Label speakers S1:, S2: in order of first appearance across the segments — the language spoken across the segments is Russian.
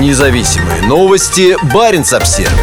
S1: Независимые новости. Барин обсерва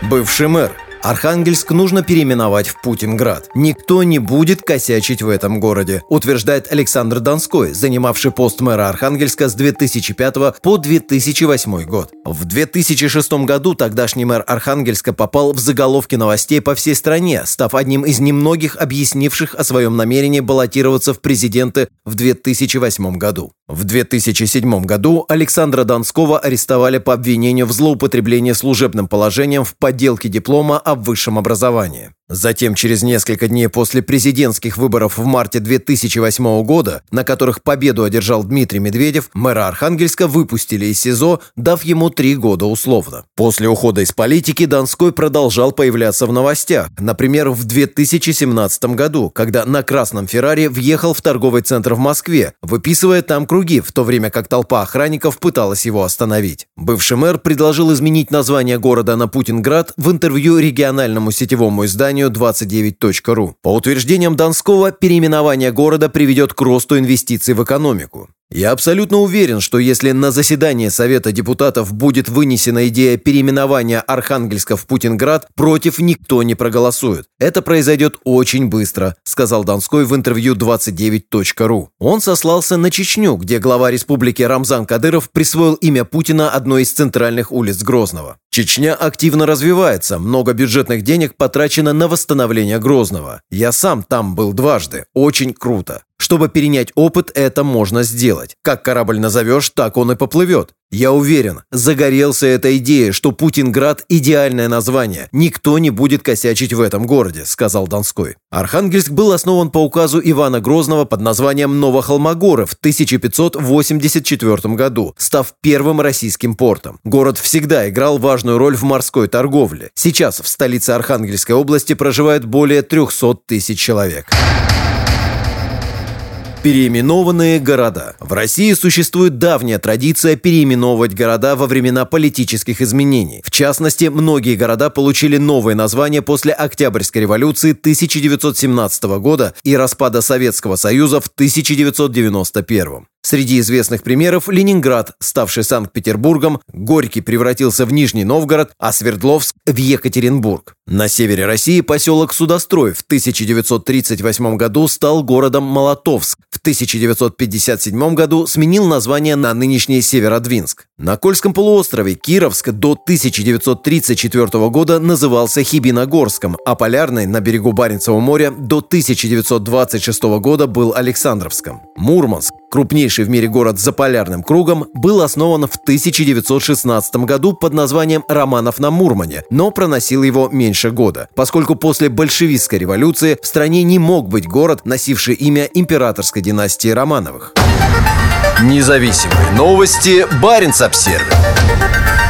S1: Бывший мэр Архангельск нужно переименовать в Путинград. Никто не будет косячить в этом городе, утверждает Александр Донской, занимавший пост мэра Архангельска с 2005 по 2008 год. В 2006 году тогдашний мэр Архангельска попал в заголовки новостей по всей стране, став одним из немногих объяснивших о своем намерении баллотироваться в президенты в 2008 году. В 2007 году Александра Донского арестовали по обвинению в злоупотреблении служебным положением в подделке диплома о высшем образовании. Затем, через несколько дней после президентских выборов в марте 2008 года, на которых победу одержал Дмитрий Медведев, мэра Архангельска выпустили из СИЗО, дав ему три года условно. После ухода из политики Донской продолжал появляться в новостях. Например, в 2017 году, когда на красном Феррари въехал в торговый центр в Москве, выписывая там круги, в то время как толпа охранников пыталась его остановить. Бывший мэр предложил изменить название города на Путинград в интервью региональному сетевому изданию изданию 29.ru. По утверждениям Донского, переименование города приведет к росту инвестиций в экономику. Я абсолютно уверен, что если на заседании Совета депутатов будет вынесена идея переименования Архангельска в Путинград, против никто не проголосует. Это произойдет очень быстро, сказал Донской в интервью 29.ru. Он сослался на Чечню, где глава республики Рамзан Кадыров присвоил имя Путина одной из центральных улиц Грозного. Чечня активно развивается, много бюджетных денег потрачено на восстановление Грозного. Я сам там был дважды, очень круто. Чтобы перенять опыт, это можно сделать. Как корабль назовешь, так он и поплывет. Я уверен, загорелся эта идея, что Путинград – идеальное название. Никто не будет косячить в этом городе, сказал Донской. Архангельск был основан по указу Ивана Грозного под названием Новохолмогоры в 1584 году, став первым российским портом. Город всегда играл важную роль в морской торговле. Сейчас в столице Архангельской области проживает более 300 тысяч человек. Переименованные города. В России существует давняя традиция переименовывать города во времена политических изменений. В частности, многие города получили новые названия после Октябрьской революции 1917 года и распада Советского Союза в 1991. Среди известных примеров Ленинград, ставший Санкт-Петербургом, Горький превратился в Нижний Новгород, а Свердловск – в Екатеринбург. На севере России поселок Судострой в 1938 году стал городом Молотовск. В 1957 году сменил название на нынешний Северодвинск. На Кольском полуострове Кировск до 1934 года назывался Хибиногорском, а Полярный на берегу Баренцева моря до 1926 года был Александровском. Мурманск Крупнейший в мире город за полярным кругом был основан в 1916 году под названием Романов на Мурмане, но проносил его меньше года, поскольку после большевистской революции в стране не мог быть город, носивший имя императорской династии Романовых. Независимые новости. Барин обсервис